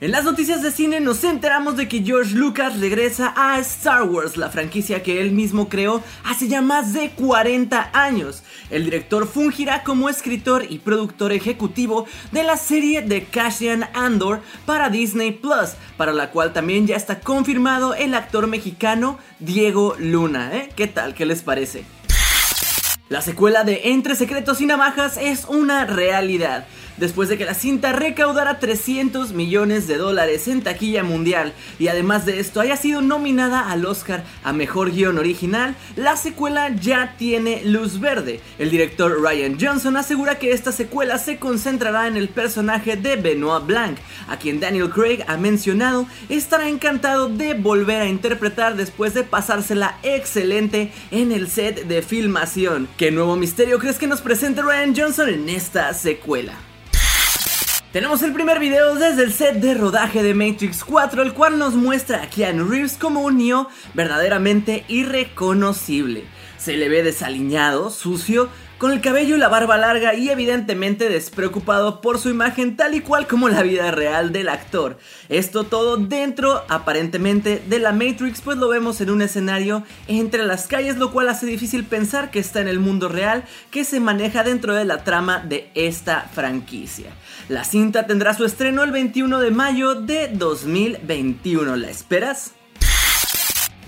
En las noticias de cine nos enteramos de que George Lucas regresa a Star Wars, la franquicia que él mismo creó hace ya más de 40 años. El director fungirá como escritor y productor ejecutivo de la serie de Cassian Andor para Disney Plus, para la cual también ya está confirmado el actor mexicano Diego Luna. ¿eh? ¿Qué tal? ¿Qué les parece? La secuela de Entre Secretos y Navajas es una realidad después de que la cinta recaudara 300 millones de dólares en taquilla mundial y además de esto haya sido nominada al Oscar a Mejor Guión Original, la secuela ya tiene luz verde. El director Ryan Johnson asegura que esta secuela se concentrará en el personaje de Benoit Blanc, a quien Daniel Craig ha mencionado estará encantado de volver a interpretar después de pasársela excelente en el set de filmación. ¿Qué nuevo misterio crees que nos presenta Ryan Johnson en esta secuela? Tenemos el primer video desde el set de rodaje de Matrix 4, el cual nos muestra a Keanu Reeves como un Neo verdaderamente irreconocible. Se le ve desaliñado, sucio, con el cabello y la barba larga y evidentemente despreocupado por su imagen tal y cual como la vida real del actor. Esto todo dentro aparentemente de la Matrix pues lo vemos en un escenario entre las calles lo cual hace difícil pensar que está en el mundo real que se maneja dentro de la trama de esta franquicia. La cinta tendrá su estreno el 21 de mayo de 2021. ¿La esperas?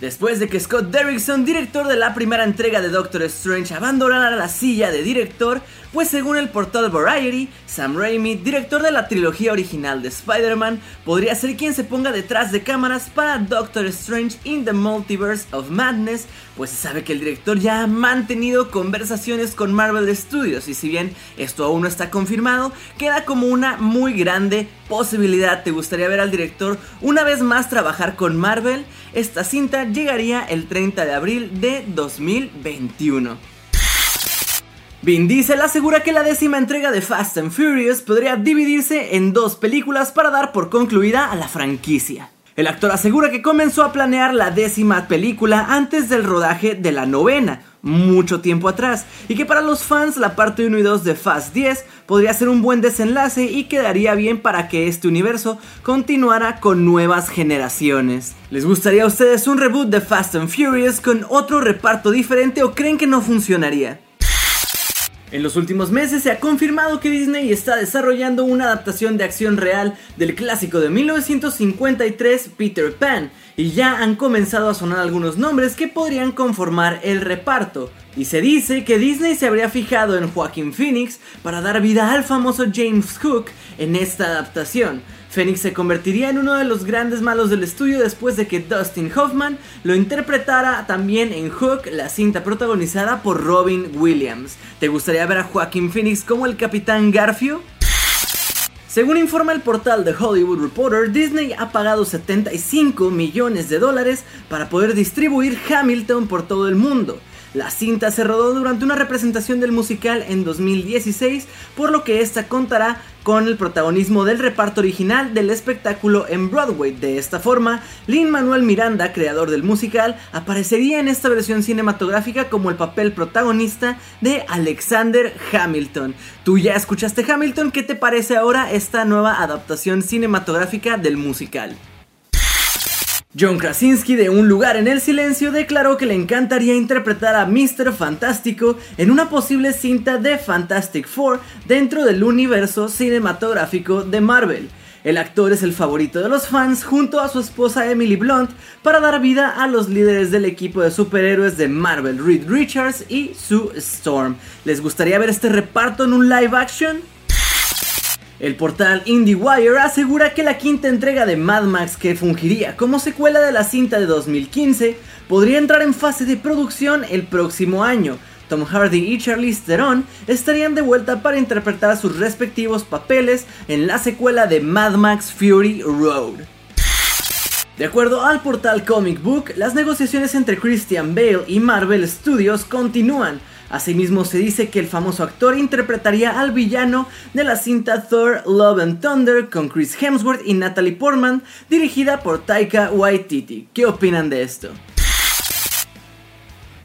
Después de que Scott Derrickson, director de la primera entrega de Doctor Strange, abandonara la silla de director, pues según el portal Variety, Sam Raimi, director de la trilogía original de Spider-Man, podría ser quien se ponga detrás de cámaras para Doctor Strange in the Multiverse of Madness, pues se sabe que el director ya ha mantenido conversaciones con Marvel Studios y si bien esto aún no está confirmado, queda como una muy grande posibilidad. ¿Te gustaría ver al director una vez más trabajar con Marvel? Esta cinta llegaría el 30 de abril de 2021. Vin Diesel asegura que la décima entrega de Fast and Furious podría dividirse en dos películas para dar por concluida a la franquicia. El actor asegura que comenzó a planear la décima película antes del rodaje de la novena, mucho tiempo atrás, y que para los fans la parte 1 y 2 de Fast 10 podría ser un buen desenlace y quedaría bien para que este universo continuara con nuevas generaciones. ¿Les gustaría a ustedes un reboot de Fast and Furious con otro reparto diferente o creen que no funcionaría? En los últimos meses se ha confirmado que Disney está desarrollando una adaptación de acción real del clásico de 1953 Peter Pan, y ya han comenzado a sonar algunos nombres que podrían conformar el reparto. Y se dice que Disney se habría fijado en Joaquin Phoenix para dar vida al famoso James Cook en esta adaptación, Phoenix se convertiría en uno de los grandes malos del estudio después de que Dustin Hoffman lo interpretara también en Hook, la cinta protagonizada por Robin Williams. ¿Te gustaría ver a Joaquin Phoenix como el Capitán Garfio? Según informa el portal The Hollywood Reporter, Disney ha pagado 75 millones de dólares para poder distribuir Hamilton por todo el mundo. La cinta se rodó durante una representación del musical en 2016, por lo que esta contará con el protagonismo del reparto original del espectáculo en Broadway. De esta forma, Lin Manuel Miranda, creador del musical, aparecería en esta versión cinematográfica como el papel protagonista de Alexander Hamilton. ¿Tú ya escuchaste Hamilton? ¿Qué te parece ahora esta nueva adaptación cinematográfica del musical? John Krasinski de Un lugar en el silencio declaró que le encantaría interpretar a Mr. Fantástico en una posible cinta de Fantastic Four dentro del universo cinematográfico de Marvel. El actor es el favorito de los fans junto a su esposa Emily Blunt para dar vida a los líderes del equipo de superhéroes de Marvel, Reed Richards y Sue Storm. ¿Les gustaría ver este reparto en un live action? El portal IndieWire asegura que la quinta entrega de Mad Max, que fungiría como secuela de la cinta de 2015, podría entrar en fase de producción el próximo año, Tom Hardy y Charlize Theron estarían de vuelta para interpretar sus respectivos papeles en la secuela de Mad Max Fury Road. De acuerdo al portal Comic Book, las negociaciones entre Christian Bale y Marvel Studios continúan. Asimismo se dice que el famoso actor interpretaría al villano de la cinta Thor Love and Thunder con Chris Hemsworth y Natalie Portman, dirigida por Taika Waititi. ¿Qué opinan de esto?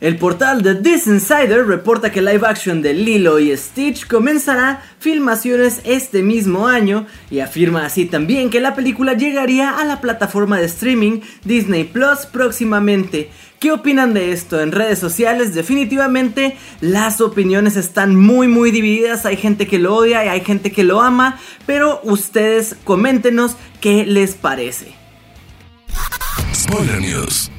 El portal de This Insider reporta que live action de Lilo y Stitch comenzará filmaciones este mismo año y afirma así también que la película llegaría a la plataforma de streaming Disney Plus próximamente. ¿Qué opinan de esto en redes sociales? Definitivamente las opiniones están muy muy divididas, hay gente que lo odia y hay gente que lo ama, pero ustedes coméntenos qué les parece. Spoiler News.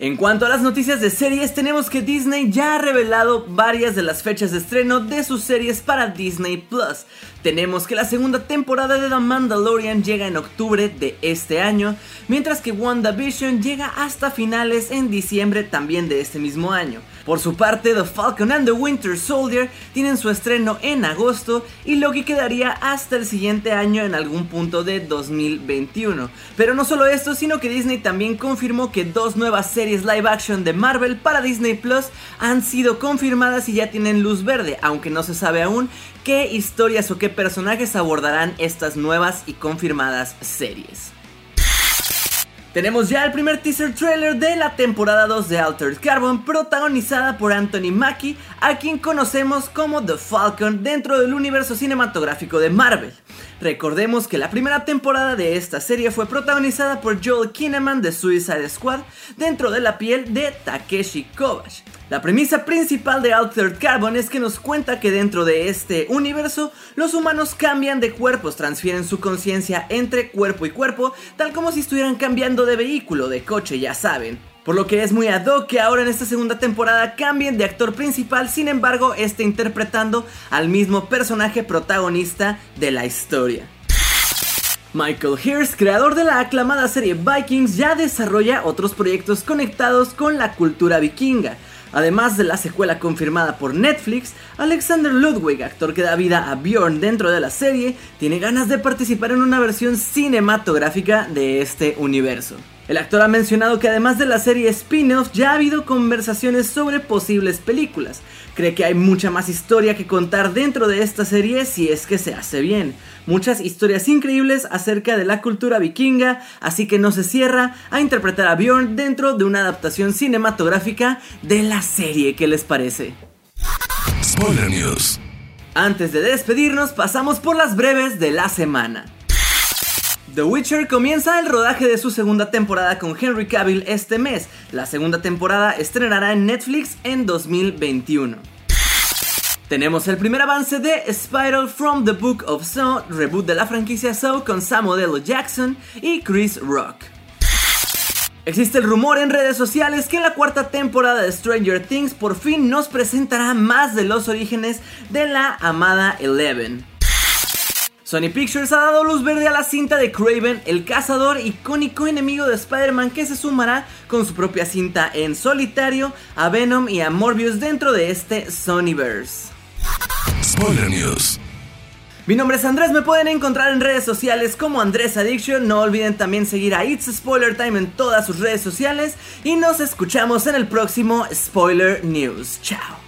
En cuanto a las noticias de series, tenemos que Disney ya ha revelado varias de las fechas de estreno de sus series para Disney Plus. Tenemos que la segunda temporada de The Mandalorian llega en octubre de este año, mientras que WandaVision llega hasta finales en diciembre también de este mismo año. Por su parte, The Falcon and the Winter Soldier tienen su estreno en agosto y Loki quedaría hasta el siguiente año en algún punto de 2021. Pero no solo esto, sino que Disney también confirmó que dos nuevas series live action de Marvel para Disney Plus han sido confirmadas y ya tienen luz verde, aunque no se sabe aún qué historias o qué personajes abordarán estas nuevas y confirmadas series. Tenemos ya el primer teaser trailer de la temporada 2 de Altered Carbon, protagonizada por Anthony Mackie, a quien conocemos como The Falcon dentro del universo cinematográfico de Marvel. Recordemos que la primera temporada de esta serie fue protagonizada por Joel Kinnaman de Suicide Squad dentro de la piel de Takeshi Kovacs. La premisa principal de Altered Carbon es que nos cuenta que dentro de este universo los humanos cambian de cuerpos, transfieren su conciencia entre cuerpo y cuerpo, tal como si estuvieran cambiando de vehículo, de coche, ya saben. Por lo que es muy ad hoc que ahora en esta segunda temporada cambien de actor principal, sin embargo, esté interpretando al mismo personaje protagonista de la historia. Michael Hirst, creador de la aclamada serie Vikings, ya desarrolla otros proyectos conectados con la cultura vikinga. Además de la secuela confirmada por Netflix, Alexander Ludwig, actor que da vida a Bjorn dentro de la serie, tiene ganas de participar en una versión cinematográfica de este universo. El actor ha mencionado que además de la serie spin-off ya ha habido conversaciones sobre posibles películas. Cree que hay mucha más historia que contar dentro de esta serie si es que se hace bien. Muchas historias increíbles acerca de la cultura vikinga, así que no se cierra a interpretar a Bjorn dentro de una adaptación cinematográfica de la serie. ¿Qué les parece? Spoiler News. Antes de despedirnos, pasamos por las breves de la semana. The Witcher comienza el rodaje de su segunda temporada con Henry Cavill este mes. La segunda temporada estrenará en Netflix en 2021. Tenemos el primer avance de Spiral from the Book of Saw, reboot de la franquicia Saw con Samuel L. Jackson y Chris Rock. Existe el rumor en redes sociales que la cuarta temporada de Stranger Things por fin nos presentará más de los orígenes de la amada Eleven. Sony Pictures ha dado luz verde a la cinta de Craven, el cazador icónico enemigo de Spider-Man que se sumará con su propia cinta en solitario a Venom y a Morbius dentro de este Sonyverse. Spoiler News. Mi nombre es Andrés, me pueden encontrar en redes sociales como Andrés Addiction. No olviden también seguir a It's Spoiler Time en todas sus redes sociales. Y nos escuchamos en el próximo Spoiler News. Chao.